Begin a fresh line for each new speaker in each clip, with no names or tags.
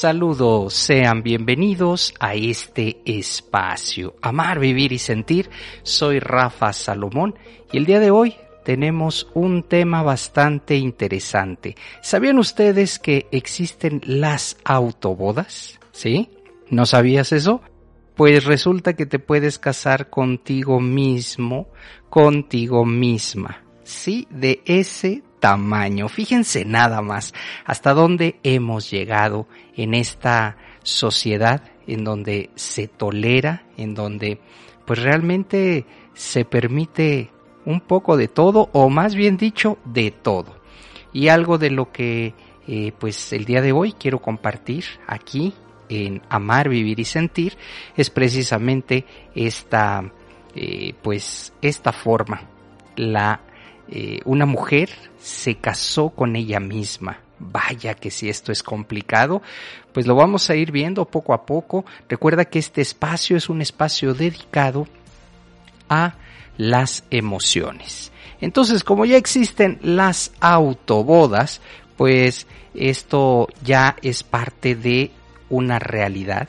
Saludos, sean bienvenidos a este espacio. Amar, vivir y sentir. Soy Rafa Salomón y el día de hoy tenemos un tema bastante interesante. ¿Sabían ustedes que existen las autobodas? ¿Sí? ¿No sabías eso? Pues resulta que te puedes casar contigo mismo, contigo misma. Sí, de ese tamaño. Fíjense nada más hasta dónde hemos llegado en esta sociedad en donde se tolera, en donde pues realmente se permite un poco de todo o más bien dicho de todo. Y algo de lo que eh, pues el día de hoy quiero compartir aquí en Amar, Vivir y Sentir es precisamente esta eh, pues esta forma la eh, una mujer se casó con ella misma. Vaya que si esto es complicado, pues lo vamos a ir viendo poco a poco. Recuerda que este espacio es un espacio dedicado a las emociones. Entonces, como ya existen las autobodas, pues esto ya es parte de una realidad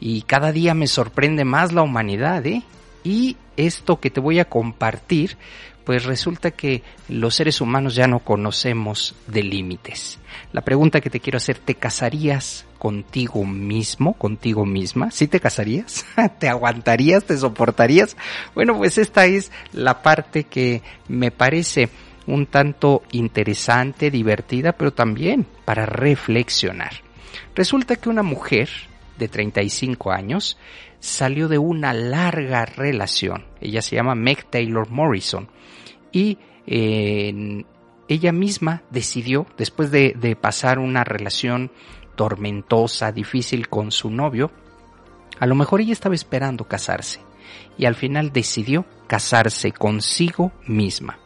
y cada día me sorprende más la humanidad, ¿eh? Y esto que te voy a compartir, pues resulta que los seres humanos ya no conocemos de límites. La pregunta que te quiero hacer, ¿te casarías contigo mismo, contigo misma? ¿Sí te casarías? ¿Te aguantarías? ¿Te soportarías? Bueno, pues esta es la parte que me parece un tanto interesante, divertida, pero también para reflexionar. Resulta que una mujer de 35 años salió de una larga relación. Ella se llama Meg Taylor Morrison y eh, ella misma decidió, después de, pasar una relación tormentosa, difícil con su novio, a lo mejor ella estaba esperando casarse y al final decidió casarse consigo misma.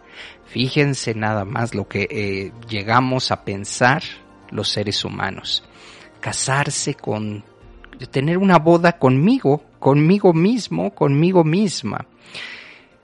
Fíjense nada más lo que eh, llegamos a pensar los seres humanos. Casarse con, tener una boda conmigo, conmigo mismo, conmigo misma.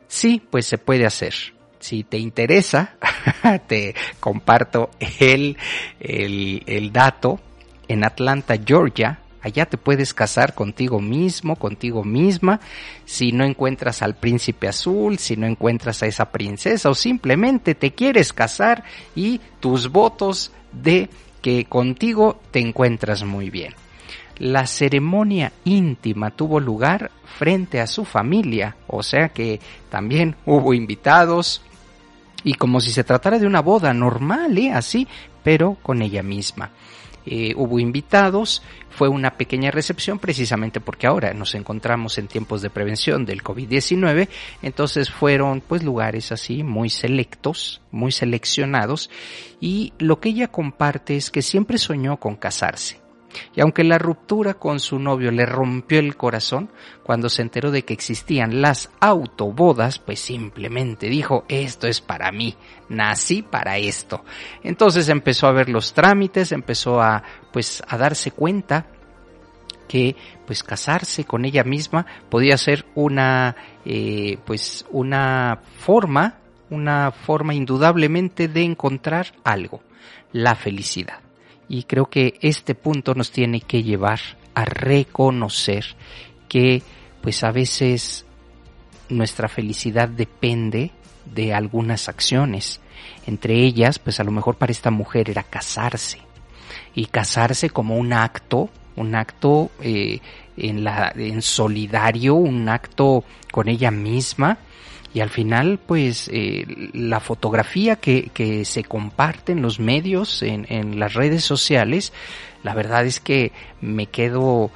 Sí, pues se puede hacer si te interesa, te comparto el, el, el, dato. En Atlanta, Georgia, allá te puedes casar contigo mismo, contigo misma. Si no encuentras al príncipe azul, si no encuentras a esa princesa o simplemente te quieres casar y tus votos de que contigo te encuentras muy bien. La ceremonia íntima tuvo lugar frente a su familia, o sea que también hubo invitados, y como si se tratara de una boda normal, ¿eh? así, pero con ella misma. Eh, hubo invitados, fue una pequeña recepción precisamente porque ahora nos encontramos en tiempos de prevención del COVID-19, entonces fueron pues lugares así muy selectos, muy seleccionados y lo que ella comparte es que siempre soñó con casarse. Y aunque la ruptura con su novio le rompió el corazón, cuando se enteró de que existían las autobodas, pues simplemente dijo, esto es para mí, nací para esto. Entonces empezó a ver los trámites, empezó a, pues, a darse cuenta que pues casarse con ella misma podía ser una eh, pues una forma una forma indudablemente de encontrar algo la felicidad y creo que este punto nos tiene que llevar a reconocer que pues a veces nuestra felicidad depende de algunas acciones. Entre ellas, pues a lo mejor para esta mujer era casarse. Y casarse como un acto un acto eh, en, la, en solidario, un acto con ella misma. Y al final, pues, eh, la fotografía que, que, se comparte en los medios, en, en las redes sociales, la verdad es que me quedo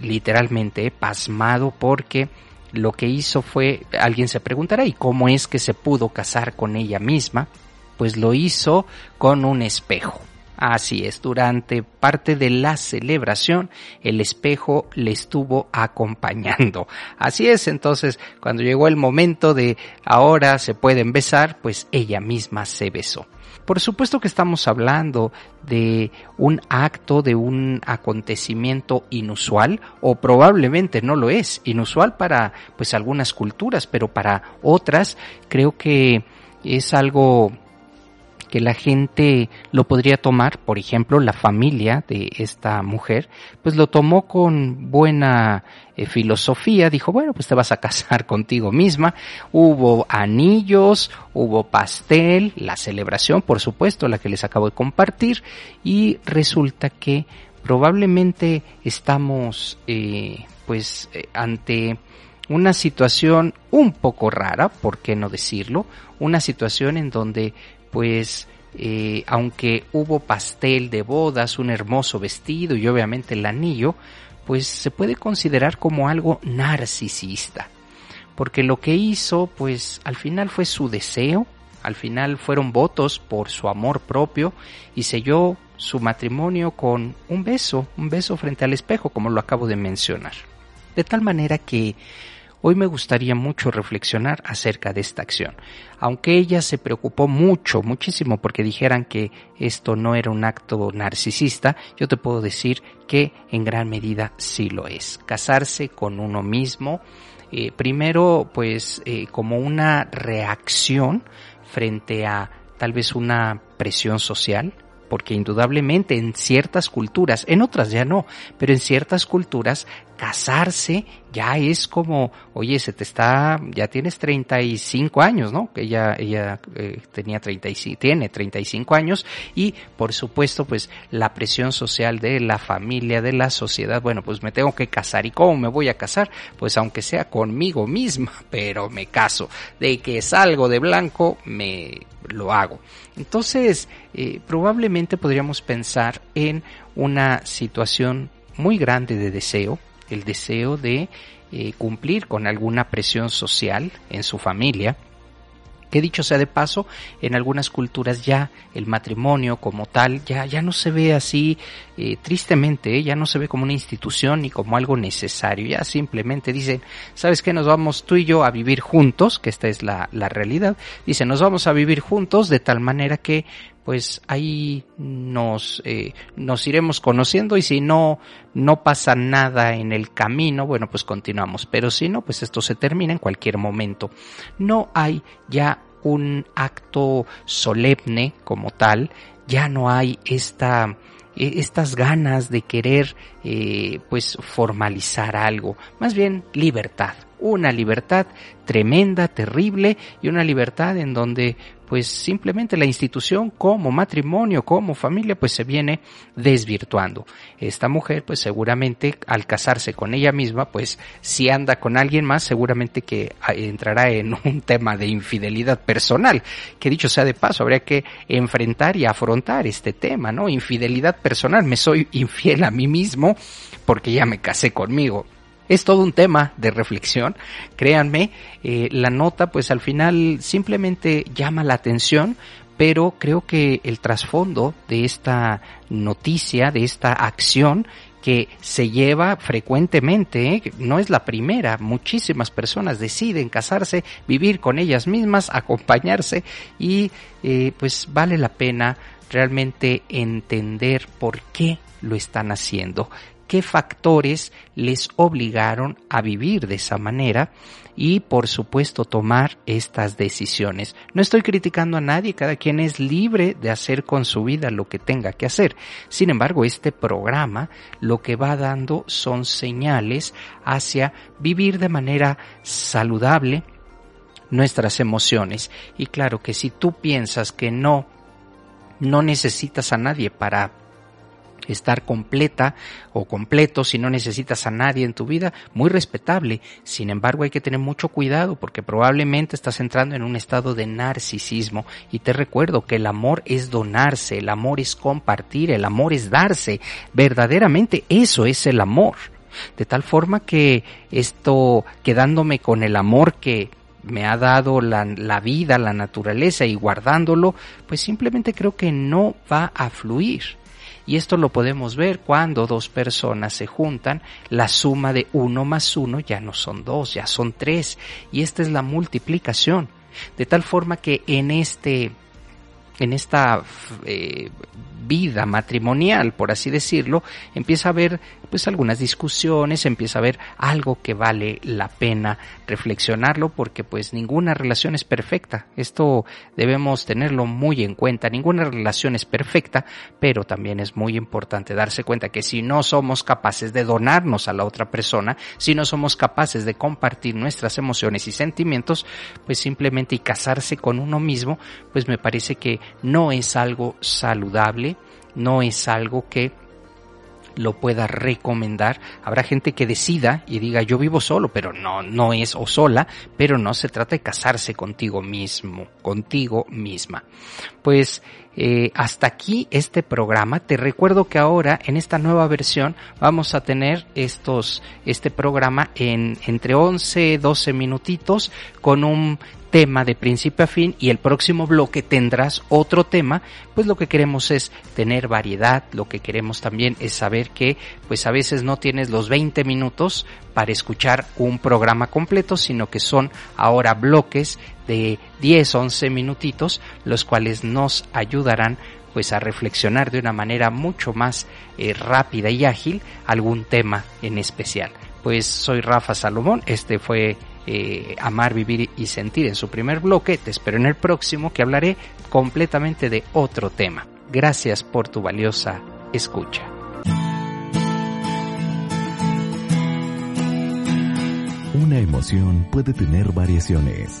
literalmente pasmado porque lo que hizo fue, alguien se preguntará, ¿y cómo es que se pudo casar con ella misma? Pues lo hizo con un espejo. Así es, durante parte de la celebración el espejo le estuvo acompañando. Así es, entonces cuando llegó el momento de ahora se pueden besar, pues ella misma se besó. Por supuesto que estamos hablando de un acto, de un acontecimiento inusual o probablemente no lo es, inusual para pues algunas culturas, pero para otras creo que es algo que la gente lo podría tomar, por ejemplo, la familia de esta mujer, pues lo tomó con buena eh, filosofía, dijo, bueno, pues te vas a casar contigo misma, hubo anillos, hubo pastel, la celebración, por supuesto, la que les acabo de compartir, y resulta que probablemente estamos, eh, pues, eh, ante una situación un poco rara, ¿por qué no decirlo? Una situación en donde pues eh, aunque hubo pastel de bodas, un hermoso vestido y obviamente el anillo, pues se puede considerar como algo narcisista. Porque lo que hizo, pues al final fue su deseo, al final fueron votos por su amor propio y selló su matrimonio con un beso, un beso frente al espejo, como lo acabo de mencionar. De tal manera que Hoy me gustaría mucho reflexionar acerca de esta acción. Aunque ella se preocupó mucho, muchísimo porque dijeran que esto no era un acto narcisista, yo te puedo decir que en gran medida sí lo es. Casarse con uno mismo, eh, primero pues eh, como una reacción frente a tal vez una presión social, porque indudablemente en ciertas culturas, en otras ya no, pero en ciertas culturas casarse ya es como, oye, se te está, ya tienes 35 años, ¿no? Ella, ella eh, tenía 35, tiene 35 años y por supuesto pues la presión social de la familia, de la sociedad, bueno, pues me tengo que casar y cómo me voy a casar, pues aunque sea conmigo misma, pero me caso, de que salgo de blanco, me lo hago. Entonces, eh, probablemente podríamos pensar en una situación muy grande de deseo, el deseo de eh, cumplir con alguna presión social en su familia, que dicho sea de paso, en algunas culturas ya el matrimonio como tal ya, ya no se ve así, eh, tristemente, ya no se ve como una institución ni como algo necesario, ya simplemente dicen, ¿sabes qué? Nos vamos tú y yo a vivir juntos, que esta es la, la realidad, dice, nos vamos a vivir juntos de tal manera que pues ahí nos, eh, nos iremos conociendo y si no, no pasa nada en el camino, bueno, pues continuamos. Pero si no, pues esto se termina en cualquier momento. No hay ya un acto solemne como tal, ya no hay esta, e, estas ganas de querer eh, pues formalizar algo, más bien libertad, una libertad tremenda, terrible y una libertad en donde pues simplemente la institución como matrimonio, como familia, pues se viene desvirtuando. Esta mujer, pues seguramente al casarse con ella misma, pues si anda con alguien más, seguramente que ah, entrará en un tema de infidelidad personal, que dicho sea de paso, habría que enfrentar y afrontar este tema, ¿no? Infidelidad personal, me soy infiel a mí mismo porque ya me casé conmigo. Es todo un tema de reflexión, créanme, eh, la nota pues al final simplemente llama la atención, pero creo que el trasfondo de esta noticia, de esta acción que se lleva frecuentemente, ¿eh? no es la primera, muchísimas personas deciden casarse, vivir con ellas mismas, acompañarse y eh, pues vale la pena realmente entender por qué lo están haciendo qué factores les obligaron a vivir de esa manera y por supuesto tomar estas decisiones. No estoy criticando a nadie, cada quien es libre de hacer con su vida lo que tenga que hacer. Sin embargo, este programa lo que va dando son señales hacia vivir de manera saludable nuestras emociones. Y claro que si tú piensas que no, no necesitas a nadie para estar completa o completo si no necesitas a nadie en tu vida, muy respetable. Sin embargo, hay que tener mucho cuidado porque probablemente estás entrando en un estado de narcisismo y te recuerdo que el amor es donarse, el amor es compartir, el amor es darse. Verdaderamente eso es el amor. De tal forma que esto, quedándome con el amor que me ha dado la, la, vida, la naturaleza y guardándolo, pues simplemente creo que no va a fluir. Y esto lo podemos ver cuando dos personas se juntan, la suma de uno más uno ya no son dos, ya son tres. Y esta es la multiplicación. De tal forma que en este, en esta eh, vida matrimonial, por así decirlo, empieza a haber pues algunas discusiones, empieza a haber algo que vale la pena reflexionarlo porque pues ninguna relación es perfecta. Esto debemos tenerlo muy en cuenta. Ninguna relación es perfecta, pero también es muy importante darse cuenta que si no somos capaces de donarnos a la otra persona, si no somos capaces de compartir nuestras emociones y sentimientos, pues simplemente y casarse con uno mismo, pues me parece que no es algo saludable, no es algo que lo pueda recomendar. Habrá gente que decida y diga yo vivo solo, pero no, no es o sola, pero no se trata de casarse contigo mismo, contigo misma. Pues eh, hasta aquí este programa. Te recuerdo que ahora en esta nueva versión vamos a tener estos, este programa en entre 11, 12 minutitos con un tema de principio a fin y el próximo bloque tendrás otro tema, pues lo que queremos es tener variedad, lo que queremos también es saber que pues a veces no tienes los 20 minutos para escuchar un programa completo, sino que son ahora bloques de 10, 11 minutitos, los cuales nos ayudarán pues a reflexionar de una manera mucho más eh, rápida y ágil algún tema en especial. Pues soy Rafa Salomón, este fue eh, Amar, Vivir y Sentir en su primer bloque. Te espero en el próximo que hablaré completamente de otro tema. Gracias por tu valiosa escucha.
Una emoción puede tener variaciones,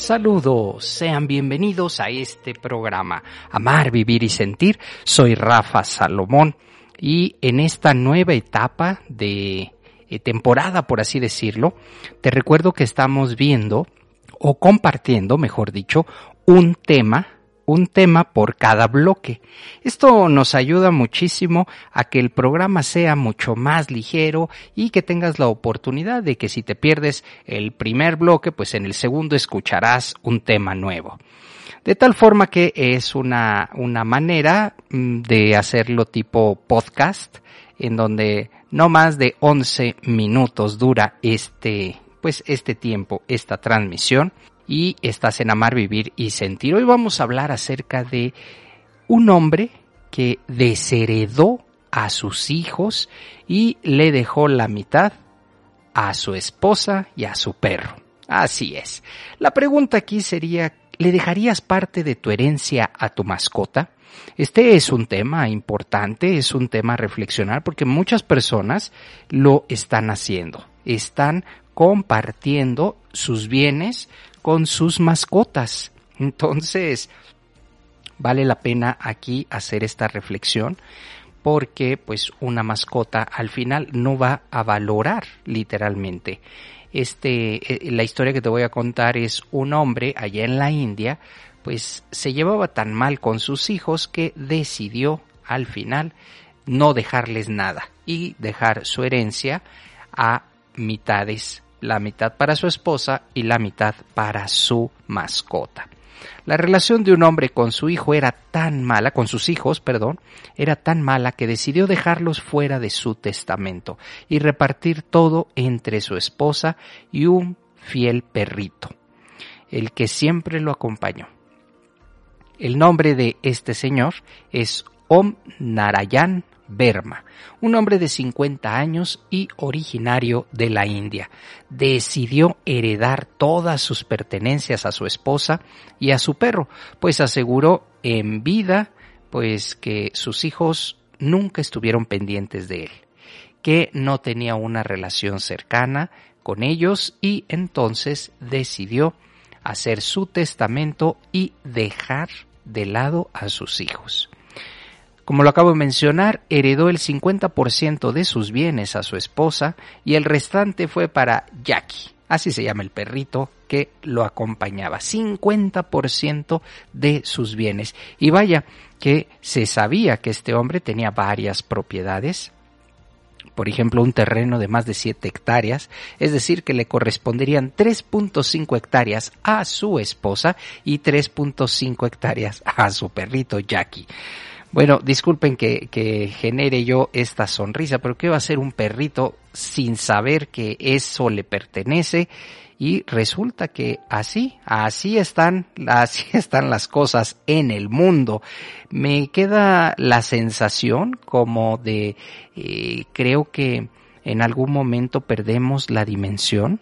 Saludos, sean bienvenidos a este programa Amar, Vivir y Sentir. Soy Rafa Salomón y en esta nueva etapa de eh, temporada, por así decirlo, te recuerdo que estamos viendo o compartiendo, mejor dicho, un tema, un tema por cada bloque. Esto nos ayuda muchísimo a que el programa sea mucho más ligero y que tengas la oportunidad de que si te pierdes el primer bloque, pues en el segundo escucharás un tema nuevo. De tal forma que es una, una manera mm, de hacerlo tipo podcast, en donde no más de 11 minutos dura este pues este tiempo, esta transmisión y estás en Amar, Vivir y Sentir. Hoy vamos a hablar acerca de un hombre que desheredó a sus hijos y le dejó la mitad a su esposa y a su perro. Así es. La pregunta aquí sería, ¿le dejarías parte de tu herencia a tu mascota? Este es un tema importante, es un tema a reflexionar porque muchas personas lo están haciendo. Están compartiendo sus bienes con sus mascotas. Entonces, vale la pena aquí hacer esta reflexión porque pues una mascota al final no va a valorar literalmente. Este, eh, la historia que te voy a contar es un hombre allá en la India, pues se llevaba tan mal con sus hijos que decidió al final no dejarles nada y dejar su herencia a mitades la mitad para su esposa y la mitad para su mascota. La relación de un hombre con su hijo era tan mala, con sus hijos, perdón, era tan mala que decidió dejarlos fuera de su testamento y repartir todo entre su esposa y un fiel perrito, el que siempre lo acompañó. El nombre de este señor es Om Narayan Verma, un hombre de 50 años y originario de la India. Decidió heredar todas sus pertenencias a su esposa y a su perro, pues aseguró en vida pues que sus hijos nunca estuvieron pendientes de él, que no tenía una relación cercana con ellos y entonces decidió hacer su testamento y dejar de lado a sus hijos. Como lo acabo de mencionar, heredó el 50% de sus bienes a su esposa y el restante fue para Jackie, así se llama el perrito que lo acompañaba, 50% de sus bienes. Y vaya que se sabía que este hombre tenía varias propiedades, por ejemplo, un terreno de más de 7 hectáreas, es decir, que le corresponderían 3.5 hectáreas a su esposa y 3.5 hectáreas a su perrito Jackie. Bueno, disculpen que, que, genere yo esta sonrisa, pero ¿qué va a ser un perrito sin saber que eso le pertenece? Y resulta que así, así están, así están las cosas en el mundo. Me queda la sensación como de, eh, creo que en algún momento perdemos la dimensión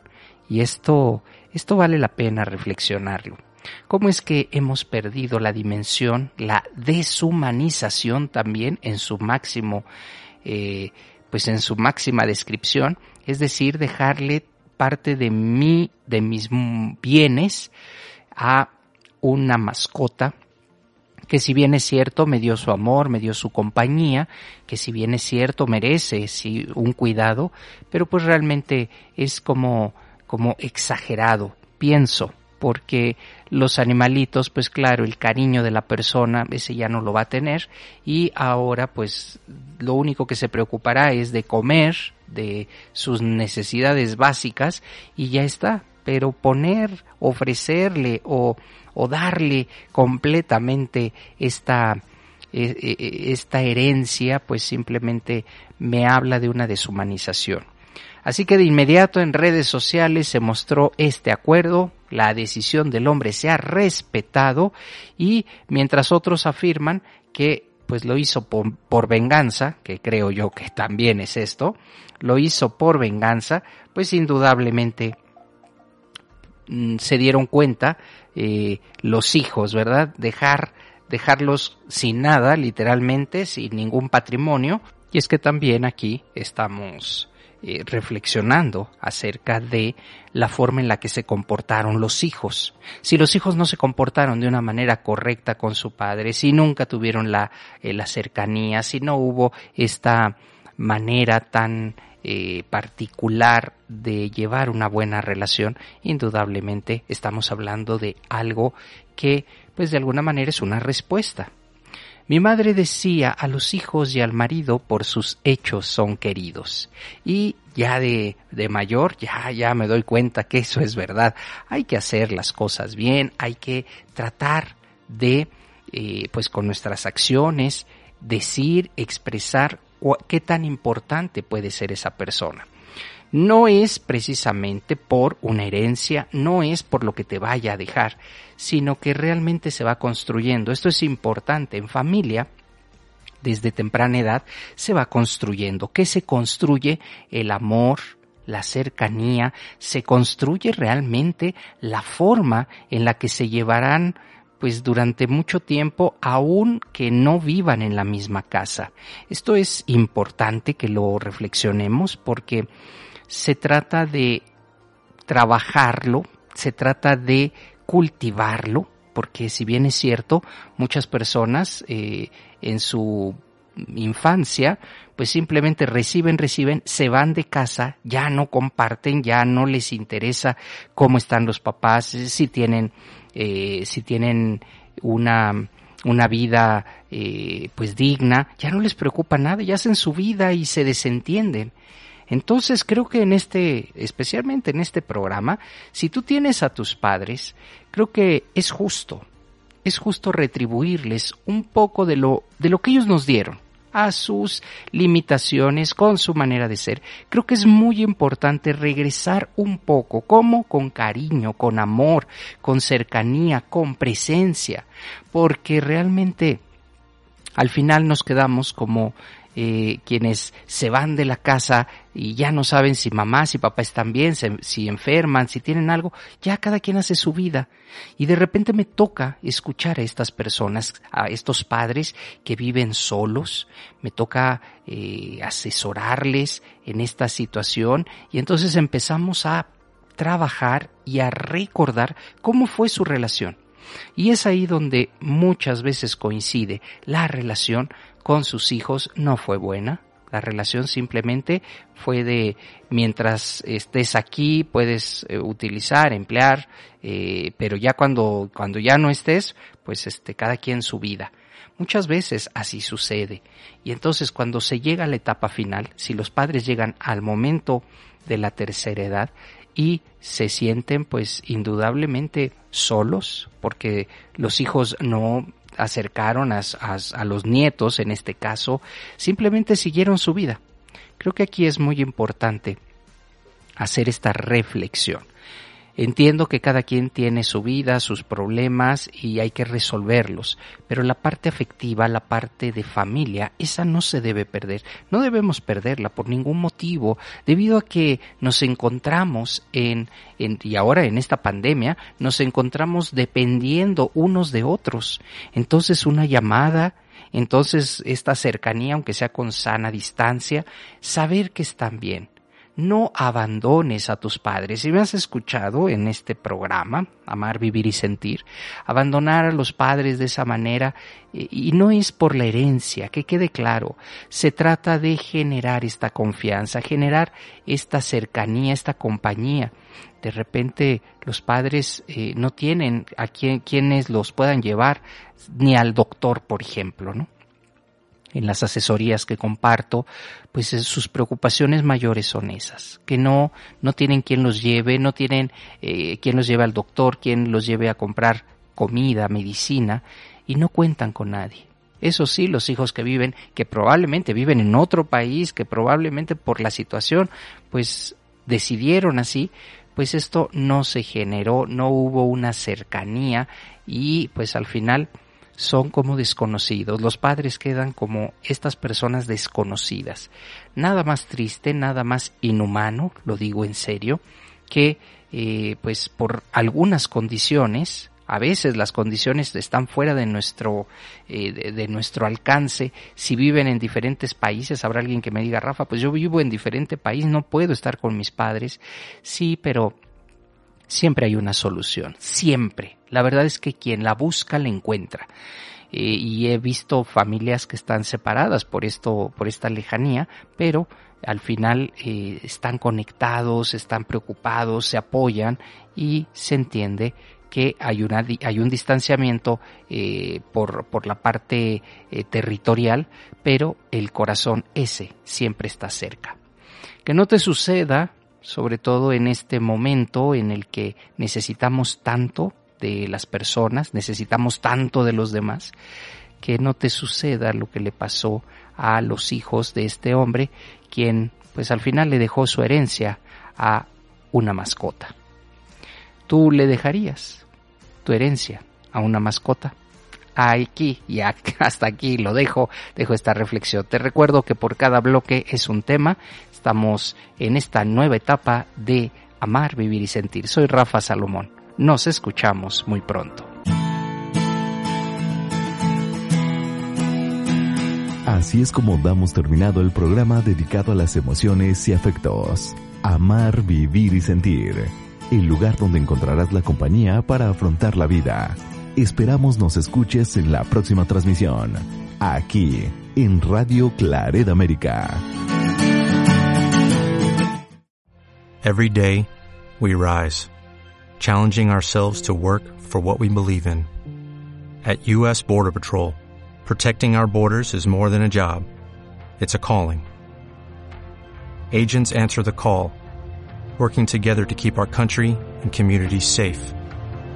y esto, esto vale la pena reflexionarlo. ¿Cómo es que hemos perdido la dimensión, la deshumanización también en su máximo, eh, pues en su máxima descripción? Es decir, dejarle parte de mí, de mis bienes, a una mascota que si bien es cierto me dio su amor, me dio su compañía, que si bien es cierto merece sí, un cuidado, pero pues realmente es como, como exagerado, pienso, porque los animalitos, pues claro, el cariño de la persona, ese ya no lo va a tener y ahora pues lo único que se preocupará es de comer, de sus necesidades básicas y ya está. Pero poner, ofrecerle o, o darle completamente esta, e, e, esta herencia, pues simplemente me habla de una deshumanización. Así que de inmediato en redes sociales se mostró este acuerdo, la decisión del hombre se ha respetado y mientras otros afirman que pues lo hizo por, venganza, que creo yo que también es esto, lo hizo por venganza, pues indudablemente mm, se dieron cuenta eh, los hijos, ¿verdad? Dejar, dejarlos sin nada, literalmente, sin ningún patrimonio. Y es que también aquí estamos eh, reflexionando acerca de la forma en la que se comportaron los hijos. Si los hijos no se comportaron de una manera correcta con su padre, si nunca tuvieron la, eh, la cercanía, si no hubo esta manera tan eh, particular de llevar una buena relación, indudablemente estamos hablando de algo que, pues de alguna manera es una respuesta. Mi madre decía a los hijos y al marido por sus hechos son queridos. Y ya de, de mayor, ya, ya me doy cuenta que eso es verdad. Hay que hacer las cosas bien, hay que tratar de, eh, pues con nuestras acciones, decir, expresar qué tan importante puede ser esa persona no es precisamente por una herencia, no es por lo que te vaya a dejar, sino que realmente se va construyendo. Esto es importante en familia. Desde temprana edad se va construyendo. ¿Qué se construye? El amor, la cercanía, se construye realmente la forma en la que se llevarán pues durante mucho tiempo aun que no vivan en la misma casa. Esto es importante que lo reflexionemos porque se trata de trabajarlo, se trata de cultivarlo, porque si bien es cierto, muchas personas eh, en su infancia, pues simplemente reciben, reciben, se van de casa, ya no comparten, ya no les interesa cómo están los papás, si tienen, eh, si tienen una, una vida eh, pues digna, ya no les preocupa nada, ya hacen su vida y se desentienden. Entonces creo que en este, especialmente en este programa, si tú tienes a tus padres, creo que es justo, es justo retribuirles un poco de lo, de lo que ellos nos dieron a sus limitaciones, con su manera de ser. Creo que es muy importante regresar un poco, como con cariño, con amor, con cercanía, con presencia, porque realmente al final nos quedamos como eh, quienes se van de la casa y ya no saben si mamá, si papá están bien, si enferman, si tienen algo, ya cada quien hace su vida. Y de repente me toca escuchar a estas personas, a estos padres que viven solos, me toca eh, asesorarles en esta situación y entonces empezamos a trabajar y a recordar cómo fue su relación. Y es ahí donde muchas veces coincide la relación con sus hijos no fue buena. La relación simplemente fue de mientras estés aquí puedes eh, utilizar, emplear, eh, pero ya cuando, cuando ya no estés, pues este, cada quien su vida. Muchas veces así sucede. Y entonces cuando se llega a la etapa final, si los padres llegan al momento de la tercera edad, y se sienten pues indudablemente solos porque los hijos no acercaron a, a, los nietos en este caso, simplemente siguieron su vida. Creo que aquí es muy importante hacer esta reflexión. Entiendo que cada quien tiene su vida, sus problemas y hay que resolverlos, pero la parte afectiva, la parte de familia, esa no se debe perder. No debemos perderla por ningún motivo, debido a que nos encontramos en, y ahora en esta pandemia, nos encontramos dependiendo unos de otros. Entonces una llamada, entonces esta cercanía, aunque sea con sana distancia, saber que están bien no abandones a tus padres. Si me has escuchado en este programa, Amar, Vivir y Sentir, abandonar a los padres de esa manera, eh, y no es por la herencia, que quede claro, se trata de generar esta confianza, generar esta cercanía, esta compañía. De repente los padres eh, no tienen a quienes los puedan llevar, ni al doctor, por ejemplo, ¿no? En las asesorías que comparto, pues sus preocupaciones mayores son esas, que no, no tienen quien los lleve, no tienen eh, quien los lleve al doctor, quien los lleve a comprar comida, medicina, y no cuentan con nadie. Eso sí, los hijos que viven, que probablemente viven en otro país, que probablemente por la situación, pues decidieron así, pues esto no se generó, no hubo una cercanía y pues al final son como desconocidos, los padres quedan como estas personas desconocidas. Nada más triste, nada más inhumano, lo digo en serio, que eh, pues por algunas condiciones, a veces las condiciones están fuera de nuestro, eh, de, nuestro alcance. Si viven en diferentes países, habrá alguien que me diga, Rafa, pues yo vivo en diferente país, no puedo estar con mis padres. Sí, pero siempre hay una solución, siempre. La verdad es que quien la busca la encuentra. Eh, y he visto familias que están separadas por esto, por esta lejanía, pero al final eh, están conectados, están preocupados, se apoyan y se entiende que hay, una, hay un distanciamiento eh, por, por, la parte territorial, pero el corazón ese siempre está cerca. Que no te suceda sobre todo en este momento en el que necesitamos tanto de las personas, necesitamos tanto de los demás, que no te suceda lo que le pasó a los hijos de este hombre, quien pues al final le dejó su herencia a una mascota. ¿Tú le dejarías tu herencia a una mascota? Aquí y hasta aquí lo dejo, dejo esta reflexión. Te recuerdo que por cada bloque es un tema Estamos en esta nueva etapa de amar, vivir y sentir. Soy Rafa Salomón. Nos escuchamos muy pronto.
Así es como damos terminado el programa dedicado a las emociones y afectos. Amar, vivir y sentir. El lugar donde encontrarás la compañía para afrontar la vida. Esperamos nos escuches en la próxima transmisión. Aquí, en Radio Claret América.
Every day, we rise, challenging ourselves to work for what we believe in. At U.S. Border Patrol, protecting our borders is more than a job. It's a calling. Agents answer the call, working together to keep our country and communities safe.